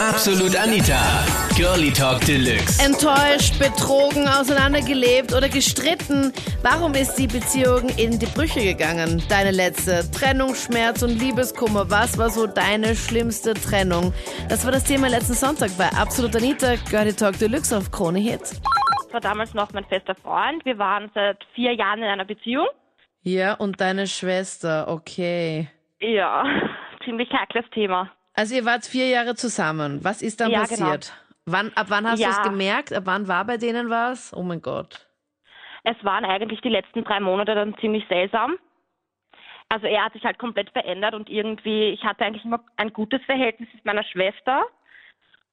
Absolut Anita. Girlie Talk Deluxe. Enttäuscht, betrogen, auseinandergelebt oder gestritten? Warum ist die Beziehung in die Brüche gegangen? Deine letzte Trennung, Schmerz und Liebeskummer. Was war so deine schlimmste Trennung? Das war das Thema letzten Sonntag bei Absolut Anita. Girlie Talk Deluxe auf Krone Hit. Das war damals noch mein fester Freund. Wir waren seit vier Jahren in einer Beziehung. Ja, und deine Schwester, okay. Ja, ziemlich heikles Thema. Also ihr wart vier Jahre zusammen. Was ist dann Ja, passiert? Wann, ab wann hast du Ja. es gemerkt? Ab wann war bei denen was? Oh mein Gott. Es waren eigentlich die letzten drei Monate dann ziemlich seltsam. Also er hat sich halt komplett verändert und irgendwie, ich hatte eigentlich immer ein gutes Verhältnis mit meiner Schwester.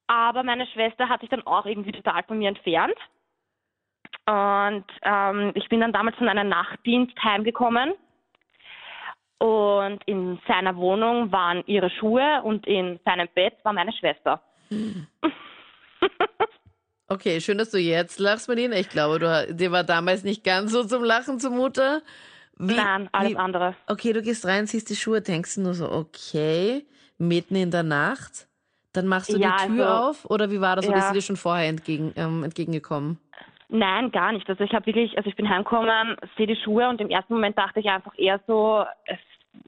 Aber meine Schwester hat sich dann auch irgendwie total von mir entfernt. Und ähm, ich bin dann damals von einem Nachtdienst heimgekommen. Und in seiner Wohnung waren ihre Schuhe und in seinem Bett war meine Schwester. Okay, schön, dass du jetzt lachst, Medina. Ich glaube, du, dir war damals nicht ganz so zum Lachen zumute. Wie, Nein, alles wie, andere. Okay, du gehst rein, siehst die Schuhe, denkst du nur so, okay, mitten in der Nacht. Dann machst du Ja, die Tür also, auf oder wie war das? Oder ja. ist dir schon vorher entgegen, ähm, entgegengekommen? Nein, gar nicht. Also ich habe wirklich, also ich bin heimgekommen, sehe die Schuhe und im ersten Moment dachte ich einfach eher so, es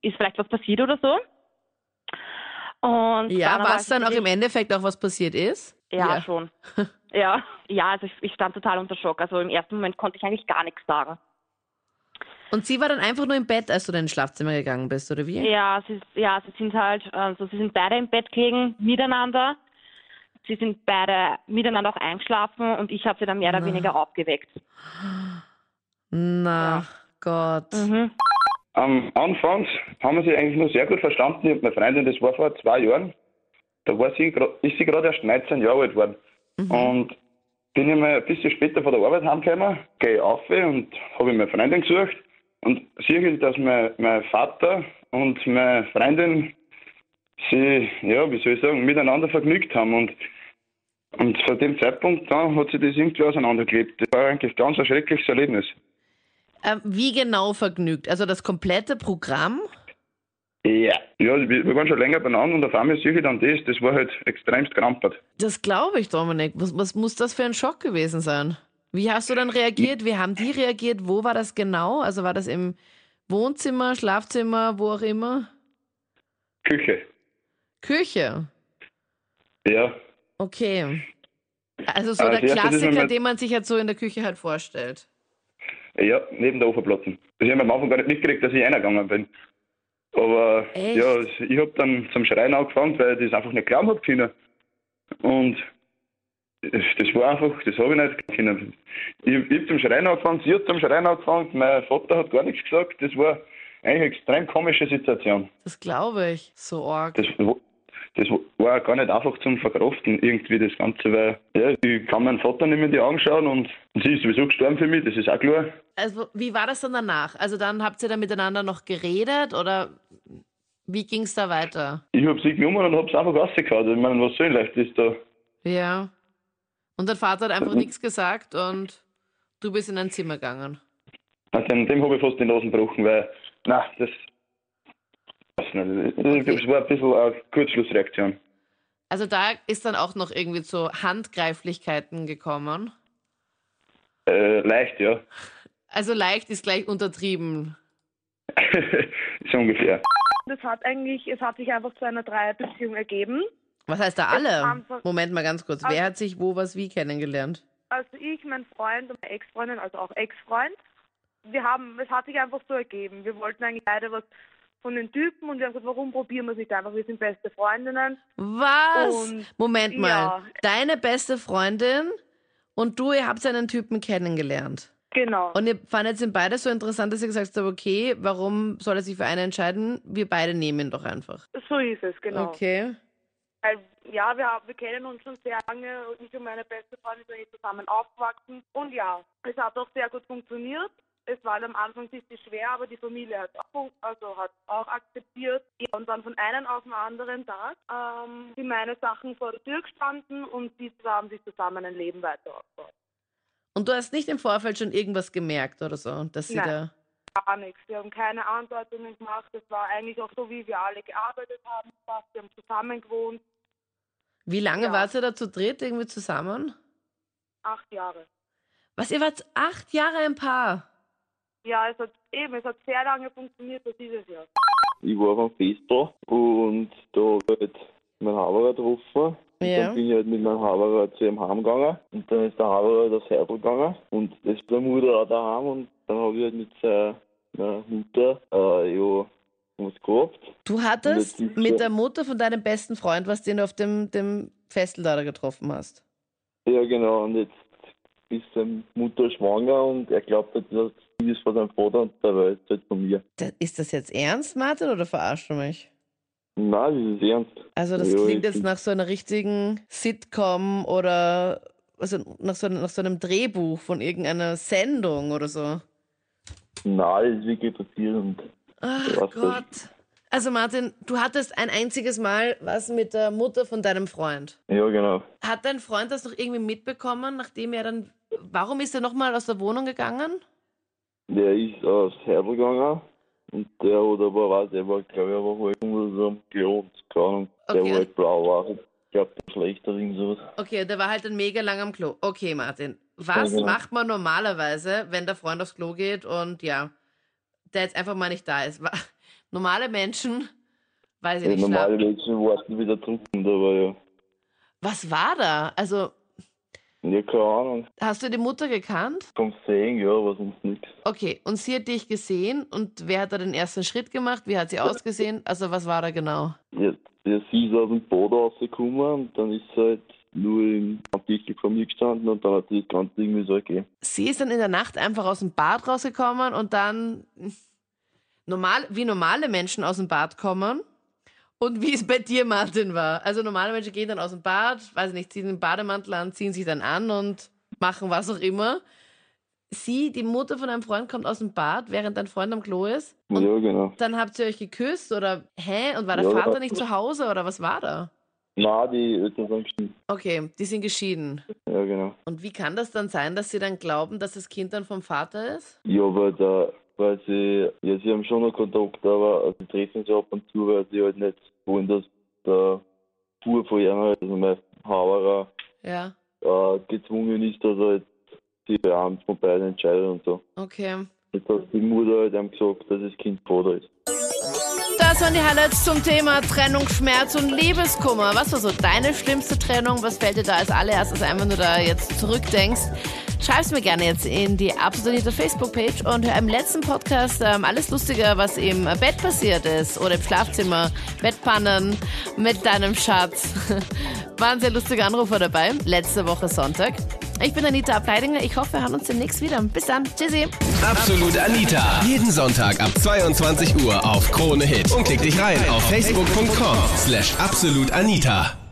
ist vielleicht was passiert oder so. Und Ja, was dann auch im Endeffekt auch was passiert ist? Ja, schon. ja, ja, also ich, ich stand total unter Schock. Also im ersten Moment konnte ich eigentlich gar nichts sagen. Und sie war dann einfach nur im Bett, als du in dein Schlafzimmer gegangen bist, oder wie? Ja, sie, ja, sie sind halt, also sie sind beide im Bett gelegen, miteinander. Sie sind beide miteinander auch eingeschlafen und ich habe sie dann mehr oder Na. weniger aufgeweckt. Na, Gott. Mhm. Am Anfang haben wir sie eigentlich nur sehr gut verstanden. Ich und meine Freundin, das war vor zwei Jahren. Da war sie, ist sie gerade erst 19 Jahre alt geworden. Und bin ich mal ein bisschen später von der Arbeit heimgekommen, gehe auf und habe meine Freundin gesucht und sehe, dass mein, mein Vater und meine Freundin sie, ja, wie soll ich sagen, miteinander vergnügt haben. Und, und von dem Zeitpunkt dann hat sie das irgendwie auseinandergelebt. Das war eigentlich ganz ein schreckliches Erlebnis. Ähm, wie genau vergnügt? Also das komplette Programm? Ja. Ja, wir, wir waren schon länger beieinander und auf einmal sehe ich dann das, das war halt extremst krampert. Das glaube ich, Dominik. Was, was muss das für ein Schock gewesen sein? Wie hast du dann reagiert? Wie haben die reagiert? Wo war das genau? Also war das im Wohnzimmer, Schlafzimmer, wo auch immer? Küche. Küche. Ja. Okay. Also so Äh, der das ist Klassiker, den man sich jetzt so in der Küche halt vorstellt. Ja, neben der Ofenplatte. Das habe ich am Anfang gar nicht mitgekriegt, dass ich reingegangen bin. Aber Echt? ja, ich habe dann zum Schreien angefangen, weil ich das einfach nicht glauben habe können. Und das, war einfach, das habe ich nicht können. Ich, ich habe zum Schreien angefangen, sie hat zum Schreien angefangen, mein Vater hat gar nichts gesagt. Das war eigentlich eine extrem komische Situation. Das glaube ich. So arg. das, das war gar nicht einfach zum Verkraften, irgendwie das Ganze, weil ja, ich kann meinen Vater nicht mehr in die Augen schauen und, sie ist sowieso gestorben für mich, das ist auch klar. Also wie war das dann danach? Also dann habt ihr da miteinander noch geredet oder wie ging es da weiter? Ich habe sie genommen und habe es einfach rausgehauen. Ich meine, was ich leicht ist da? Ja. Und dein Vater hat einfach nichts gesagt und du bist in ein Zimmer gegangen. Na, Dem, dem habe ich fast die Nase gebrochen, weil, na, das, das war ein bisschen eine Kurzschlussreaktion. Also da ist dann auch noch irgendwie zu Handgreiflichkeiten gekommen. Äh, leicht, ja. Also leicht ist gleich untertrieben. so ungefähr. Das hat eigentlich, es hat sich einfach zu einer Dreierbeziehung ergeben. Was heißt da alle? Moment mal ganz kurz. Wer hat sich wo, was, wie kennengelernt? Also ich, mein Freund und meine Ex-Freundin, also auch Ex-Freund. Wir haben, es hat sich einfach so ergeben. Wir wollten eigentlich beide was von den Typen und wir haben gesagt, warum probieren wir es nicht einfach? Wir sind beste Freundinnen. Was? Und- Moment mal. ja. Deine beste Freundin und du, ihr habt einen Typen kennengelernt. Genau. Und ihr fandet ihn beide so interessant, dass ihr gesagt habt, okay, warum soll er sich für einen entscheiden? Wir beide nehmen ihn doch einfach. so ist es, genau. Okay. Weil, ja, wir, wir kennen uns schon sehr lange und ich und meine beste Freundin sind zusammen aufgewachsen. Und ja, es hat auch sehr gut funktioniert. Es war am Anfang ein bisschen schwer, aber die Familie hat auch, also hat auch akzeptiert. Und dann von einem auf den anderen Tag ähm, sind meine Sachen vor der Tür gestanden und die haben sich zusammen ein Leben weiter aufgebaut. Und du hast nicht im Vorfeld schon irgendwas gemerkt oder so, dass sie Nein. da. Gar nichts. Wir haben keine Andeutungen gemacht. Es war eigentlich auch so, wie wir alle gearbeitet haben. Fast. Wir haben zusammen gewohnt. Wie lange Ja. wart ihr da zu dritt irgendwie zusammen? Acht Jahre. Was, ihr wart acht Jahre ein Paar? Ja, es hat eben, es hat sehr lange funktioniert, das ist es ja. Ich war am Festival und da habe ich halt meinen Haberer getroffen. Und Ja. dann bin ich halt mit meinem Haberer zu ihm heimgegangen und dann ist der Haberer aufs Herbel gegangen und das ist der Mutter auch daheim und dann habe ich halt mit seiner Mutter äh, ja, was gehabt. Du hattest mit der Mutter von deinem besten Freund, was den du auf dem, dem Festival da getroffen hast. Ja genau und jetzt ist seine Mutter schwanger und er glaubt halt, das Kind ist von seinem Vater und der weiß halt von mir. Da- Ist das jetzt ernst, Martin, oder verarschst du mich? Nein, das ist ernst. Also das Ja, klingt jetzt nach so einer richtigen Sitcom oder also nach so, nach so einem Drehbuch von irgendeiner Sendung oder so. Nein, das ist wirklich passiert und Ach das? Gott. Also Martin, du hattest ein einziges Mal was mit der Mutter von deinem Freund. ja genau. Hat dein Freund das noch irgendwie mitbekommen, nachdem er dann... Warum ist er nochmal aus der Wohnung gegangen? Der ist aufs Herbel gegangen und der hat aber, weiß ich, war, glaube ich, aber halt unter so Klo, keine Ahnung. Der Okay. war halt blau, war Ich glaube, der schlechter irgend sowas. Okay, der war halt dann mega lang am Klo. Okay, Martin. Was Ja, genau. macht man normalerweise, wenn der Freund aufs Klo geht und ja, der jetzt einfach mal nicht da ist? Wa- Normale Menschen, weiß ich Ja, nicht, normale schlafen. Menschen warten wieder zurück, aber ja. Was war da? Also, Ja, keine Ahnung. hast du die Mutter gekannt? Vom Sehen, ja, aber sonst nichts. Okay, und sie hat dich gesehen und wer hat da den ersten Schritt gemacht? Wie hat sie ausgesehen? Also, was war da genau? Ja, ja, sie ist aus dem Boot rausgekommen und dann ist sie halt nur im Tisch vor mir gestanden und dann hat sie das Ganze irgendwie so ergeben. Sie ist dann in der Nacht einfach aus dem Bad rausgekommen und dann normal, wie normale Menschen aus dem Bad kommen und wie es bei dir, Martin, war. Also normale Menschen gehen dann aus dem Bad, weiß ich nicht, ziehen den Bademantel an, ziehen sich dann an und machen was auch immer. Sie, die Mutter von einem Freund, kommt aus dem Bad, während dein Freund am Klo ist. Ja, genau. dann habt ihr euch geküsst oder hä? Und war der Ja. Vater nicht zu Hause oder was war da? Nein, die Eltern sind gestimmt. Okay, die sind geschieden. Ja, genau. Und wie kann das dann sein, dass sie dann glauben, dass das Kind dann vom Vater ist? Ja, weil da, weil sie, ja, sie haben schon noch Kontakt, aber sie treffen sich ab und zu, weil sie halt nicht wollen, dass der Bub von ihnen halt, also mein Haberer, Ja, äh, gezwungen ist, dass er halt die Beamten von beiden entscheidet und so. okay. Jetzt hat die Mutter halt ihm gesagt, dass das Kind Vater ist. Das waren die Highlights zum Thema Trennung, Schmerz und Liebeskummer. Was war so deine schlimmste Trennung? Was fällt dir da als allererstes ein, wenn du da jetzt zurückdenkst? Schreib's mir gerne jetzt in die absolute Facebook-Page und hör im letzten Podcast ähm, alles Lustige, was im Bett passiert ist oder im Schlafzimmer, Bettpannen mit deinem Schatz. Waren sehr lustige Anrufer dabei, letzte Woche Sonntag. Ich bin Anita Ableidinger. Ich hoffe, wir hören uns demnächst wieder. Bis dann. Tschüssi. Absolut Anita. Jeden Sonntag ab 22 Uhr auf Krone Hit. Und klick dich rein auf facebook.com slash absolutanita.